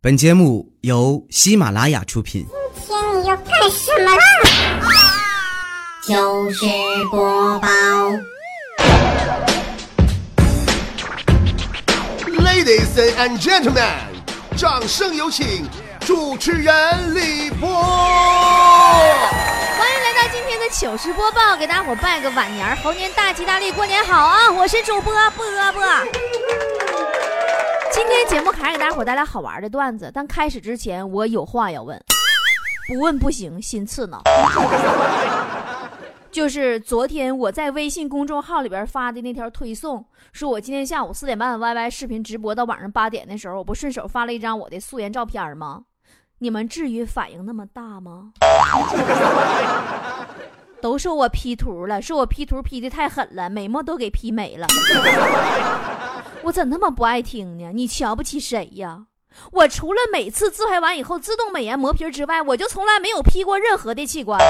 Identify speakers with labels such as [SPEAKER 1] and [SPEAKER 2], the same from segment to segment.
[SPEAKER 1] 本节目由喜马拉雅出品。
[SPEAKER 2] 今天你要干什么啦？
[SPEAKER 3] 糗事播报
[SPEAKER 4] ，Ladies and gentlemen，掌声有请主持人李波。
[SPEAKER 5] 欢迎来到今天的糗事播报，给大伙拜个晚年儿，猴年大吉大利，过年好啊！我是主播波波。今天节目还给大伙带来好玩的段子，但开始之前我有话要问，不问不行，心刺挠。就是昨天我在微信公众号里边发的那条推送，说我今天下午四点半 YY 视频直播到晚上八点的时候，我不顺手发了一张我的素颜照片吗？你们至于反应那么大吗？都说我 P 图了，说我 P 图 P 的太狠了，美貌都给 P 没了。我怎那么不爱听呢？你瞧不起谁呀？我除了每次自拍完以后自动美颜磨皮之外，我就从来没有 P 过任何的器官。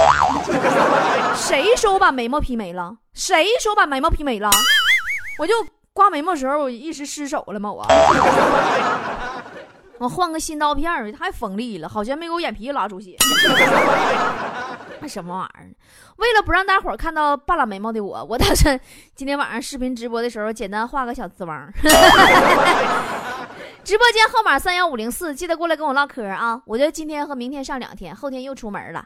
[SPEAKER 5] 谁说我把眉毛 P 没了？谁说我把眉毛 P 没了？我就刮眉毛时候我一时失手了吗？我我换个新刀片儿，太锋利了，好像没给我眼皮拉出血。那什么玩意儿？为了不让大伙儿看到半拉眉毛的我，我打算今天晚上视频直播的时候简单画个小紫汪。直播间号码三幺五零四，记得过来跟我唠嗑啊！我就今天和明天上两天，后天又出门了。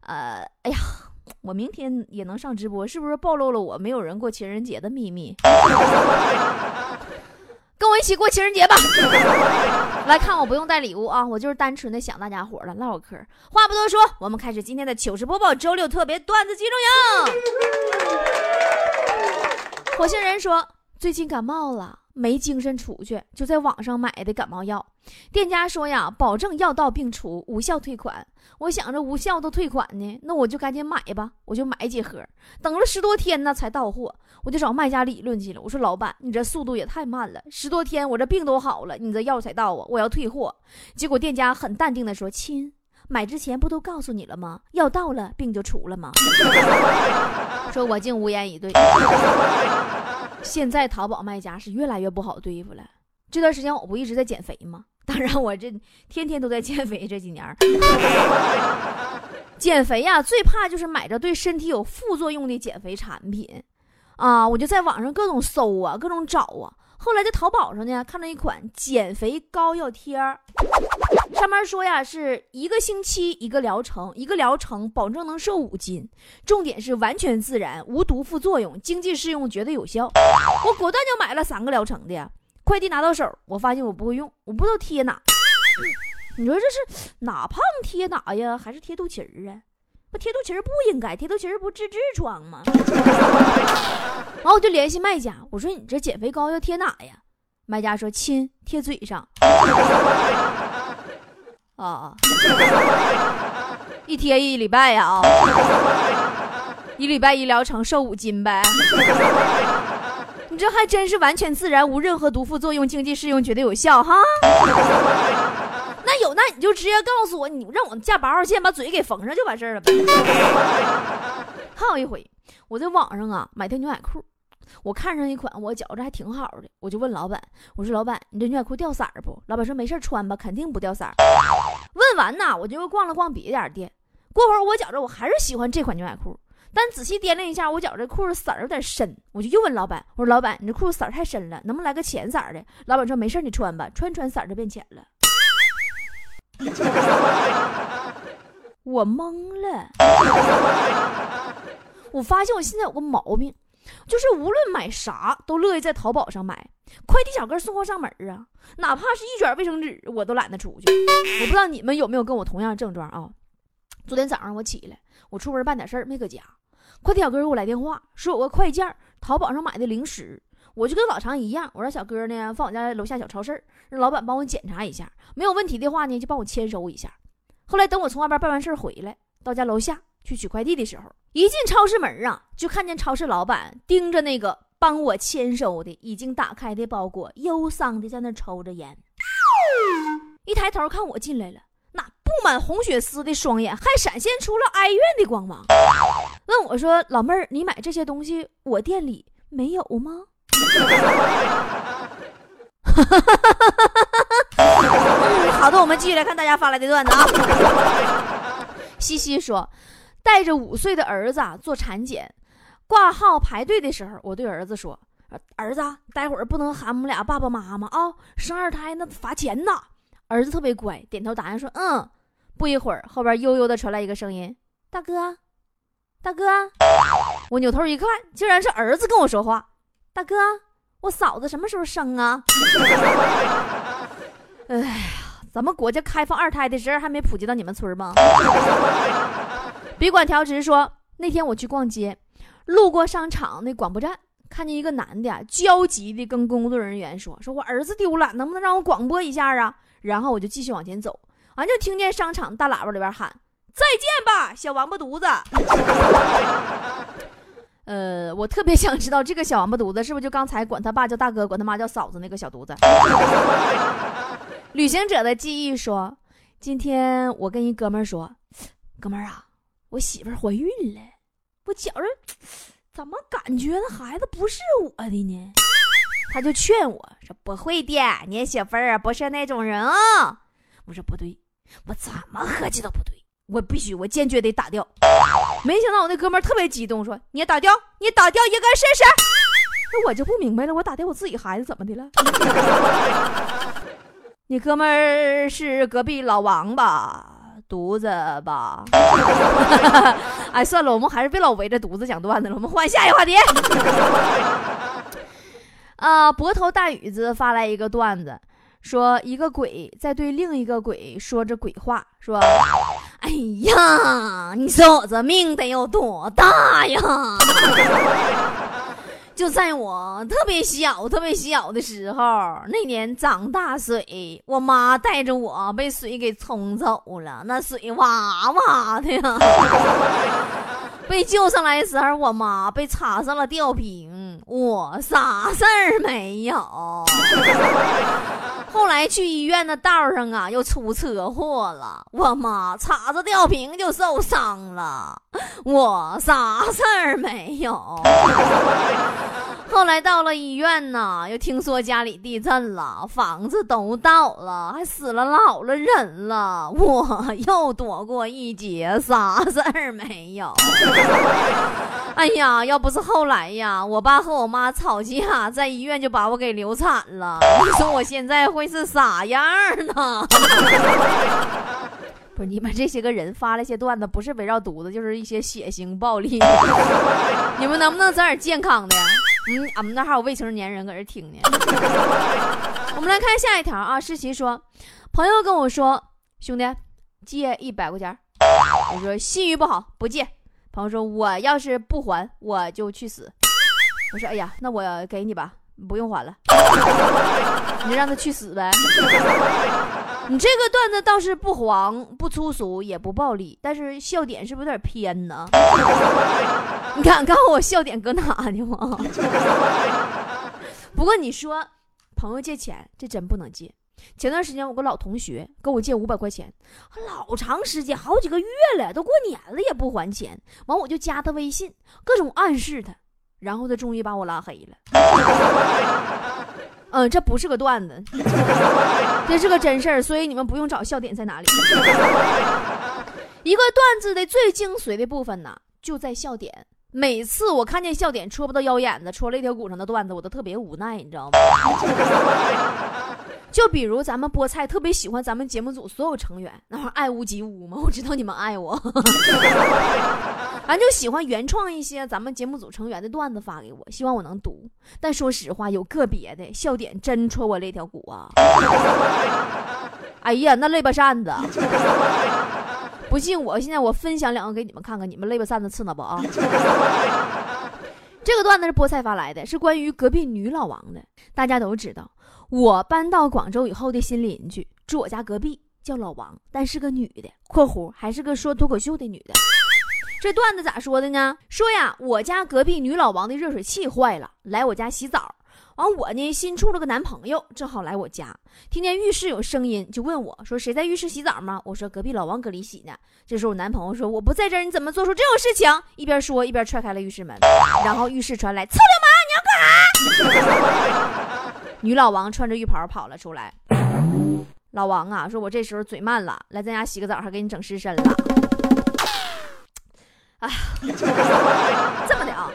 [SPEAKER 5] 呃，哎呀，我明天也能上直播，是不是暴露了我没有人过情人节的秘密？跟我一起过情人节吧！来看我不用带礼物啊，我就是单纯的想大家伙了，唠会嗑。话不多说，我们开始今天的糗事播报，周六特别段子集中营。火星人说最近感冒了。没精神出去，就在网上买的感冒药。店家说呀，保证药到病除，无效退款。我想着无效都退款呢，那我就赶紧买吧。我就买几盒，等了十多天呢才到货。我就找卖家理论去了。我说老板，你这速度也太慢了，十多天我这病都好了，你这药才到啊，我要退货。结果店家很淡定的说：“亲，买之前不都告诉你了吗？药到了，病就除了吗？” 说我竟无言以对。现在淘宝卖家是越来越不好对付了。这段时间我不一直在减肥吗？当然，我这天天都在减肥。这几年 减肥呀、最怕就是买着对身体有副作用的减肥产品啊！我就在网上各种搜啊，各种找啊。后来在淘宝上呢，看到一款减肥膏药贴儿，上面说呀是一个星期一个疗程，一个疗程保证能瘦五斤，重点是完全自然，无毒副作用，经济适用，绝对有效。我果断就买了三个疗程的呀，快递拿到手，我发现我不会用，我不知道贴哪。你说这是哪胖贴哪呀？还是贴肚脐儿啊？不贴肚脐儿不应该，贴肚脐儿不治痔疮吗？然后我就联系卖家，我说你这减肥膏要贴哪呀？卖家说亲，贴嘴上。啊，一天一礼拜呀啊，一礼拜一疗程瘦五斤呗。你这还真是完全自然，无任何毒副作用，经济适用，绝对有效哈。那有，那你就直接告诉我，你让我架八号线把嘴给缝上就完事儿了呗。还有一回，我在网上啊买条牛仔裤，我看上一款，我觉着还挺好的，我就问老板，我说老板，你这牛仔裤掉色儿不？老板说没事穿吧，肯定不掉色儿。问完呐，我就又逛了逛别家店，过会儿我觉着我还是喜欢这款牛仔裤。但仔细掂量一下，我觉着这裤子色儿有点深，我就又问老板：“我说老板，你这裤子色儿太深了，能不能来个浅色的？”老板说：“没事，你穿吧，穿穿色儿就变浅了。”我懵了，我发现我现在有个毛病，就是无论买啥都乐意在淘宝上买，快递小哥送货上门啊，哪怕是一卷卫生纸我都懒得出去。我不知道你们有没有跟我同样的症状啊？昨天早上我起来，我出门办点事儿没搁家。快递小哥给我来电话，说有个快件淘宝上买的零食，我就跟老常一样，我让小哥呢放我家楼下小超市，让老板帮我检查一下，没有问题的话呢就帮我签收一下。后来等我从外边办完事回来，到家楼下去取快递的时候，一进超市门啊，就看见超市老板盯着那个帮我签收的已经打开的包裹，忧伤的在那抽着烟。一抬头看我进来了。那布满红血丝的双眼还闪现出了哀怨的光芒，问我说：“老妹儿，你买这些东西，我店里没有吗？” 好的，我们继续来看大家发来的段子啊。西西说，带着五岁的儿子做产检，挂号排队的时候，我对儿子说：“儿子，待会儿不能喊我们俩爸爸妈妈啊，生二胎那罚钱呐。”儿子特别乖，点头答应说：“嗯。”不一会儿，后边悠悠的传来一个声音：“大哥，大哥。”我扭头一看，竟然是儿子跟我说话：“大哥，我嫂子什么时候生啊？”哎呀，咱们国家开放二胎的事儿还没普及到你们村吗？笔管调直说，那天我去逛街，路过商场那广播站，看见一个男的焦急的跟工作人员说：“说我儿子丢了，能不能让我广播一下啊？”然后我就继续往前走。俺就听见商场大喇叭里边喊：“再见吧，小王八犊子！” 呃，我特别想知道这个小王八犊子是不是就刚才管他爸叫大哥，管他妈叫嫂子那个小犊子？旅行者的记忆说：“今天我跟一哥们说，哥们儿啊，我媳妇怀孕了，我觉着怎么感觉那孩子不是我的呢？”他就劝我说：“不会的，你媳妇儿不是那种人啊。”我说：“不对。”我怎么合计都不对，我必须，我坚决得打掉。没想到我那哥们儿特别激动，说：“你打掉，你打掉一个试试。”那我就不明白了，我打掉我自己孩子怎么的了？你哥们儿是隔壁老王吧？犊子吧？哎，算了，我们还是别老围着犊子讲段子了，我们换下一个话题。啊，博头大雨子发来一个段子。说一个鬼在对另一个鬼说着鬼话，说：“哎呀，你说我这命得有多大呀？就在我特别小、特别小的时候，那年涨大水，我妈带着我被水给冲走了，那水哇哇的呀。被救上来的时候，我妈被插上了吊瓶，我啥事儿没有。”后来去医院的道上啊，又出车祸了，我妈叉着吊瓶就受伤了，我啥事儿没有。后来到了医院呢，又听说家里地震了，房子都倒了，还死了老了人了，我又躲过一劫，啥事儿没有。哎呀，要不是后来呀，我爸和我妈吵架，在医院就把我给流产了。你说我现在会是啥样呢？不是你们这些个人发了些段子，不是围绕犊子，就是一些血腥暴力。你们能不能整点健康的？嗯，俺们那还有未成年人搁这听呢。我们来看下一条啊，诗琪说，朋友跟我说，兄弟借一百块钱，我说信誉不好，不借。朋友说：“我要是不还，我就去死。”我说：“哎呀，那我给你吧，不用还了，你让他去死呗。”你这个段子倒是不黄、不粗俗、也不暴力，但是笑点是不是有点偏呢？你敢告诉我笑点搁哪呢吗？不过你说，朋友借钱，这真不能借。前段时间我个老同学跟我借五百块钱，老长时间好几个月了，都过年了也不还钱。完我就加他微信，各种暗示他，然后他终于把我拉黑了。嗯，这不是个段子，这是个真事儿，所以你们不用找笑点在哪里。一个段子的最精髓的部分呢，就在笑点。每次我看见笑点戳不到腰眼子，戳了一条骨上的段子，我都特别无奈，你知道吗？就比如咱们菠菜特别喜欢咱们节目组所有成员，那会爱屋及乌嘛。我知道你们爱我，俺就喜欢原创一些咱们节目组成员的段子发给我，希望我能读。但说实话，有个别的笑点真戳我肋条骨啊！哎呀，那肋巴扇子，不信我现在我分享两个给你们看看，你们肋巴扇子刺挠不啊？这个段子是菠菜发来的，是关于隔壁女老王的。大家都知道。我搬到广州以后的新邻居住我家隔壁，叫老王，但是个女的（括弧还是个说脱口秀的女的）。这段子咋说的呢？说呀，我家隔壁女老王的热水器坏了，来我家洗澡。完我呢，新处了个男朋友，正好来我家，听见浴室有声音，就问我说：“谁在浴室洗澡吗？”我说：“隔壁老王搁里洗呢。”这时候我男朋友说：“我不在这儿，你怎么做出这种事情？”一边说一边踹开了浴室门，然后浴室传来：“臭流氓，你要干啥？” 女老王穿着浴袍跑了出来，老王啊，说我这时候嘴慢了，来咱家洗个澡，还给你整湿身了。哎，这么的啊，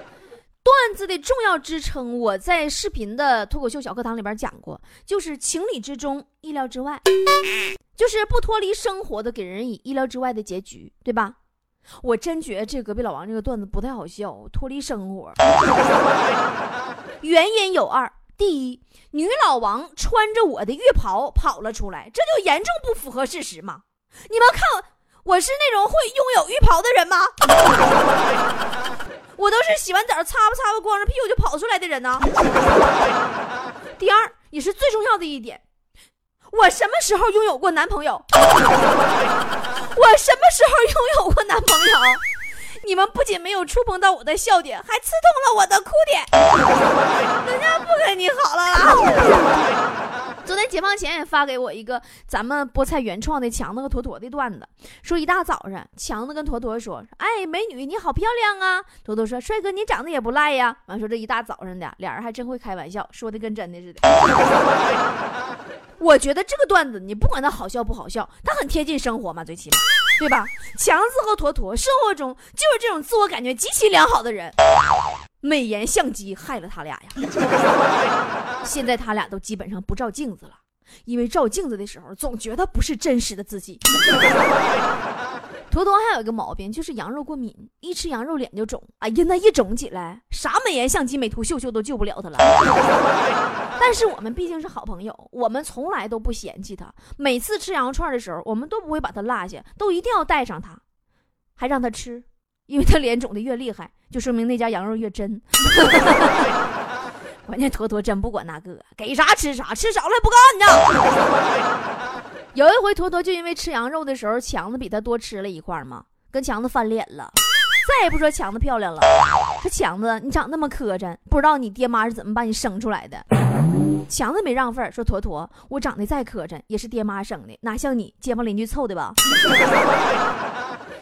[SPEAKER 5] 段子的重要支撑，我在视频的脱口秀小课堂里边讲过，就是情理之中，意料之外，就是不脱离生活的，给人以意料之外的结局，对吧？我真觉得这隔壁老王这个段子不太好笑，脱离生活。原因有二：第一，女老王穿着我的浴袍跑了出来，这就严重不符合事实嘛？你们看，我是那种会拥有浴袍的人吗？我都是洗完澡擦吧擦吧，光着屁股就跑出来的人呢。第二，也是最重要的一点，我什么时候拥有过男朋友？我什么时候拥有过男朋友？你们不仅没有触碰到我的笑点，还刺痛了我的哭点。人家不跟你好了啦。昨天解放前也发给我一个咱们菠菜原创的强子和坨坨的段子，说一大早上，强子跟坨坨说：“哎，美女你好漂亮啊！”坨坨说：“帅哥你长得也不赖呀。”完说这一大早上的，俩人还真会开玩笑，说的跟真的似的。我觉得这个段子，你不管它好笑不好笑，它很贴近生活嘛，最起码，对吧？强子和坨坨生活中就是这种自我感觉极其良好的人，美颜相机害了他俩呀。现在他俩都基本上不照镜子了，因为照镜子的时候总觉得不是真实的自己。坨坨还有一个毛病，就是羊肉过敏，一吃羊肉脸就肿。哎呀，那一肿起来，啥美颜相机、美图秀秀都救不了他了。但是我们毕竟是好朋友，我们从来都不嫌弃他。每次吃羊肉串的时候，我们都不会把他落下，都一定要带上他，还让他吃，因为他脸肿的越厉害，就说明那家羊肉越真。关键坨坨真不管那个，给啥吃啥，吃少了还不干呢。有一回，坨坨就因为吃羊肉的时候，强子比他多吃了一块嘛，跟强子翻脸了。再也不说强子漂亮了，说强子你长那么磕碜，不知道你爹妈是怎么把你生出来的。强子没让份儿，说坨坨我长得再磕碜，也是爹妈生的，哪像你街坊邻居凑的吧？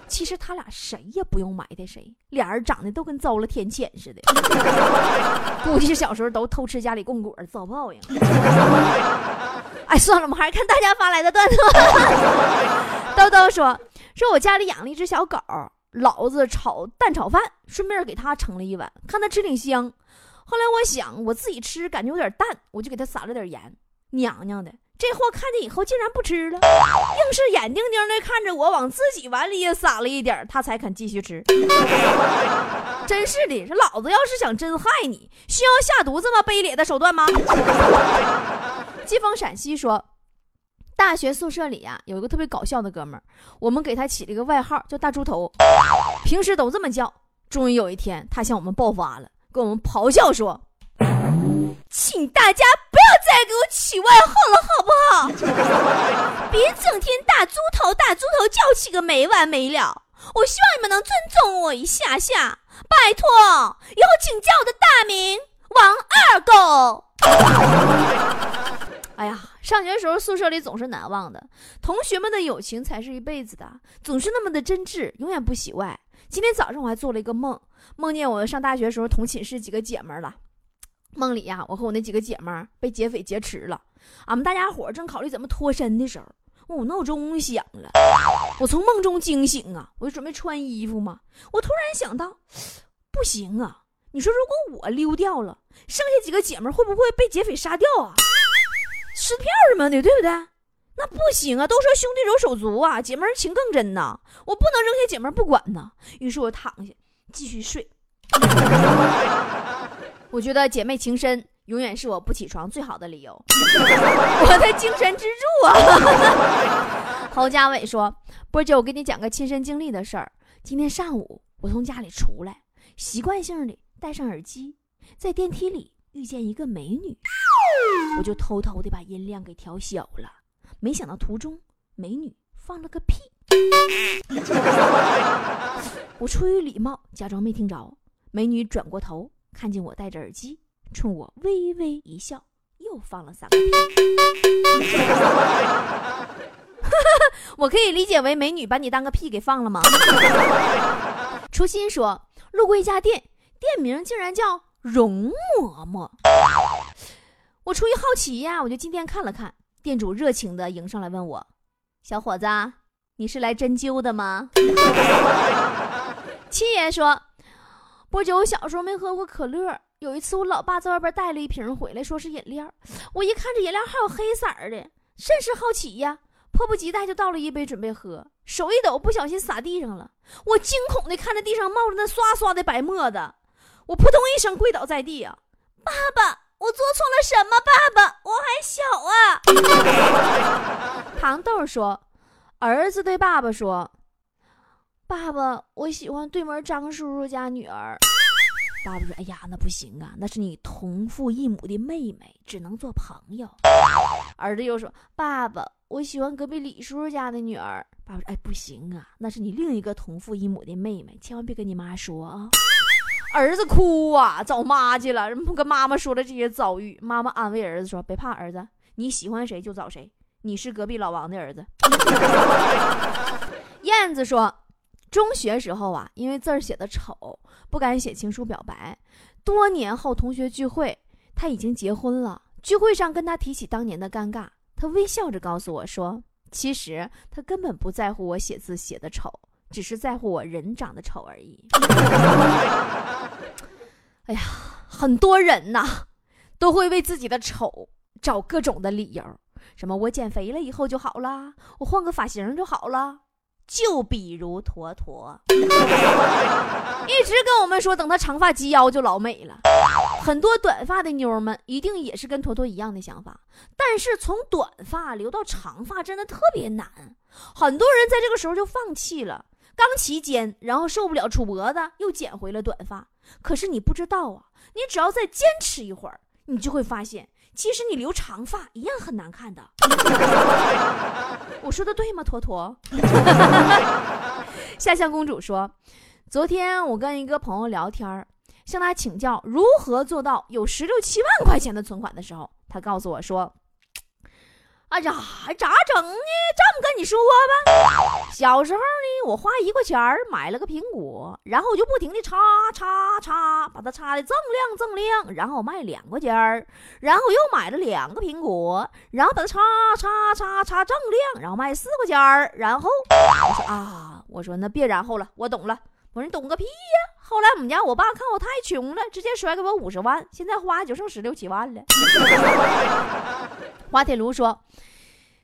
[SPEAKER 5] 其实他俩谁也不用埋汰谁，俩人长得都跟遭了天谴似的。估计是小时候都偷吃家里供果遭报应。哎，算了，我们还是看大家发来的段子。豆豆说：“说我家里养了一只小狗，老子炒蛋炒饭，顺便给它盛了一碗，看它吃挺香。后来我想我自己吃感觉有点淡，我就给它撒了点盐。娘娘的，这货看见以后竟然不吃了，硬是眼定定的看着我往自己碗里也撒了一点，他才肯继续吃。真是的，这老子要是想真害你，需要下毒这么卑劣的手段吗？” 季风陕西说，大学宿舍里啊有一个特别搞笑的哥们儿，我们给他起了一个外号叫大猪头，平时都这么叫。终于有一天，他向我们爆发了，跟我们咆哮说：“请大家不要再给我起外号了，好不好？别整天大猪头大猪头叫起个没完没了。我希望你们能尊重我一下下，拜托，以后请叫我的大名王二狗。”哎呀，上学的时候宿舍里总是难忘的，同学们的友情才是一辈子的，总是那么的真挚，永远不洗外。今天早上我还做了一个梦，梦见我上大学时候同寝室几个姐们了。梦里呀，我和我那几个姐们儿被劫匪劫持了，俺们大家伙正考虑怎么脱身的时候，我闹钟响了，我从梦中惊醒啊，我就准备穿衣服嘛，我突然想到，不行啊，你说如果我溜掉了，剩下几个姐们儿会不会被劫匪杀掉啊？吃票什么的，对不对？那不行啊！都说兄弟如手足啊，姐妹情更真呐。我不能扔下姐妹不管呐。于是我躺下继续睡。我觉得姐妹情深永远是我不起床最好的理由，我的精神支柱啊！侯家伟说：“波姐，我给你讲个亲身经历的事儿。今天上午我从家里出来，习惯性的戴上耳机，在电梯里遇见一个美女。”我就偷偷的把音量给调小了，没想到途中美女放了个屁，我出于礼貌假装没听着。美女转过头看见我戴着耳机，冲我微微一笑，又放了三个屁。我可以理解为美女把你当个屁给放了吗？初心说路过一家店，店名竟然叫容嬷嬷。我出于好奇呀，我就进店看了看，店主热情的迎上来问我：“小伙子，你是来针灸的吗？” 七爷说：“不久，我小时候没喝过可乐。有一次，我老爸在外边带了一瓶回来，说是饮料。我一看这饮料还有黑色的，甚是好奇呀，迫不及待就倒了一杯准备喝。手一抖，不小心洒地上了。我惊恐的看着地上冒着那刷刷的白沫子，我扑通一声跪倒在地呀！爸爸，我做错了什么？爸爸，我还小啊！糖豆说：“儿子对爸爸说。”爸爸，我喜欢对门张叔叔家女儿。爸爸说：“哎呀，那不行啊，那是你同父异母的妹妹，只能做朋友。”儿子又说：“爸爸，我喜欢隔壁李叔叔家的女儿。”爸爸说：“哎，不行啊，那是你另一个同父异母的妹妹，千万别跟你妈说啊。”儿子哭啊，找妈去了，跟妈妈说了这些遭遇。妈妈安慰儿子说：“别怕，儿子，你喜欢谁就找谁，你是隔壁老王的儿子。”燕子说。中学时候啊，因为字儿写的丑，不敢写情书表白。多年后同学聚会，他已经结婚了。聚会上跟他提起当年的尴尬，他微笑着告诉我说：“其实他根本不在乎我写字写的丑，只是在乎我人长得丑而已。”哎呀，很多人呐，都会为自己的丑找各种的理由，什么我减肥了以后就好了，我换个发型就好了。就比如坨坨，一直跟我们说，等他长发及腰就老美了。很多短发的妞们一定也是跟坨坨一样的想法，但是从短发留到长发真的特别难，很多人在这个时候就放弃了。刚齐肩，然后受不了杵脖子，又剪回了短发。可是你不知道啊，你只要再坚持一会儿，你就会发现。其实你留长发一样很难看的，我说的对吗？坨坨。夏香公主说，昨天我跟一个朋友聊天向他请教如何做到有十六七万块钱的存款的时候，他告诉我说。哎呀，咋整呢？这么跟你说吧，小时候呢，我花一块钱买了个苹果，然后我就不停的擦擦擦，把它擦的锃亮锃亮，然后卖两块钱然后又买了两个苹果，然后把它擦擦擦擦锃亮，然后卖四块钱然后我说啊，我说那别然后了，我懂了。我说你懂个屁呀！后来我们家我爸看我太穷了，直接甩给我五十万，现在花就剩十六七万了。滑铁卢说，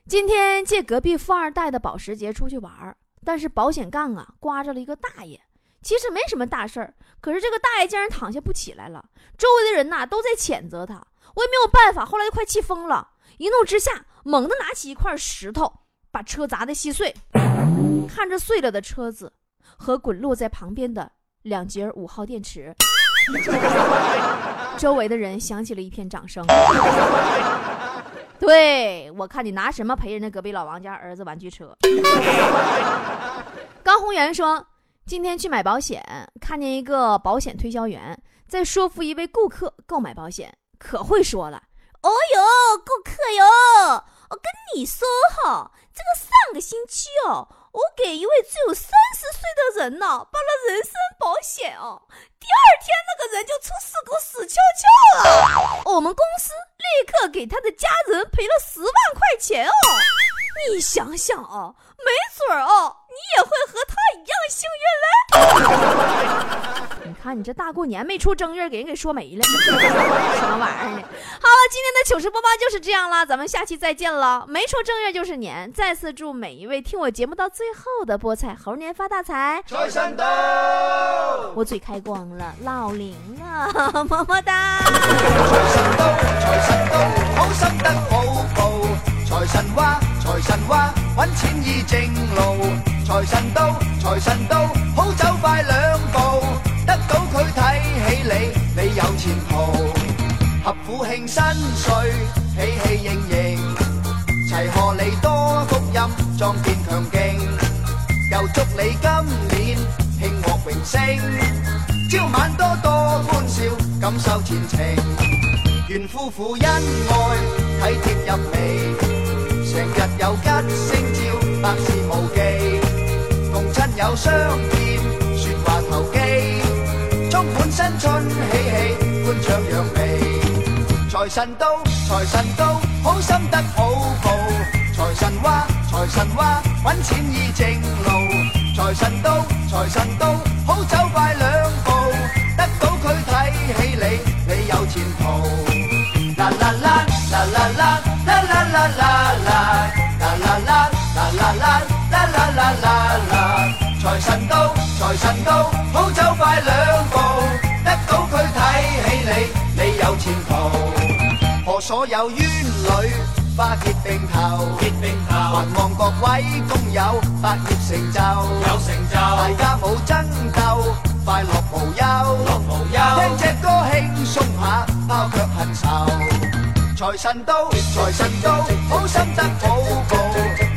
[SPEAKER 5] 今天借隔壁富二代的保时捷出去玩，但是保险杠啊刮着了一个大爷。其实没什么大事儿，可是这个大爷竟然躺下不起来了，周围的人呐都在谴责他，我也没有办法，后来就快气疯了，一怒之下猛地拿起一块石头把车砸得稀碎，看着碎了的车子。和滚落在旁边的两节五号电池，周围的人响起了一片掌声。对我看你拿什么赔人家隔壁老王家儿子玩具车？高宏源说，今天去买保险，看见一个保险推销员在说服一位顾客购买保险，可会说了。哦哟，顾客哟，我跟你说哈，这个上个星期哦。我给一位只有三十岁的人呢办了人身保险哦，第二天那个人就出事故死翘翘了，我们公司立刻给他的家人赔了十万块钱哦。你想想啊，没准儿哦，也会和他一样幸运嘞。你看你这大过年没出正月，给人给说没了，什么玩意儿呢？好了，今天的糗事播报就是这样了，咱们下期再见了。没出正月就是年，再次祝每一位听我节目到最后的菠菜猴年发大财，
[SPEAKER 4] 财神到！
[SPEAKER 5] 我嘴开光了，老灵啊，么么哒。
[SPEAKER 4] 财神到，财神到，好心得好报。财神哇，财神哇，揾钱易正路。财神到，财神到，好走快两步。得到佢睇起你，你有前途。合府庆新岁，喜气盈盈，齐贺你多福音，壮健强劲。又祝你今年庆获荣升，朝晚多多欢笑，感受前程。愿夫妇恩爱，体贴入微，成日有吉星照，百事无忌。亲友相见，说话投机，充满新春喜气，欢唱扬眉。财神到，财神到，好心得好报。财神話，財神話，揾钱易正路。财神到，财神到，好走快两步，得到佢睇起你，你有前途。啦啦啦啦啦啦啦啦啦啦到，好走快兩步，得到佢睇起你，你有前途。賀所有冤侶花結並頭，結並頭，還望各位工友百業成就，有成就，大家冇爭鬥，快樂無憂，樂無憂，聽隻歌輕鬆下，拋卻恨愁。財神到，財神到，好心得好報。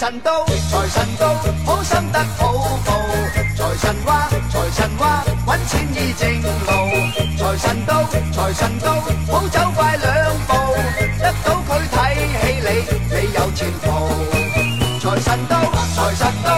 [SPEAKER 4] 财神到，财神到，好心得好报。财神话，财神话，揾钱易正路。财神到，财神到，好走快两步，得到佢睇起你，你有前途。财神到，财神到，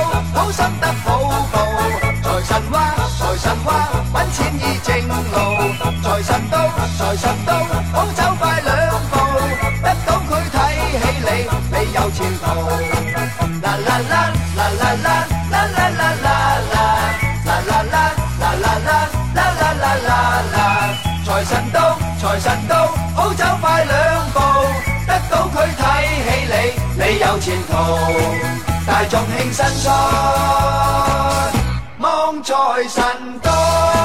[SPEAKER 4] 前途。大眾慶新春，望在神到。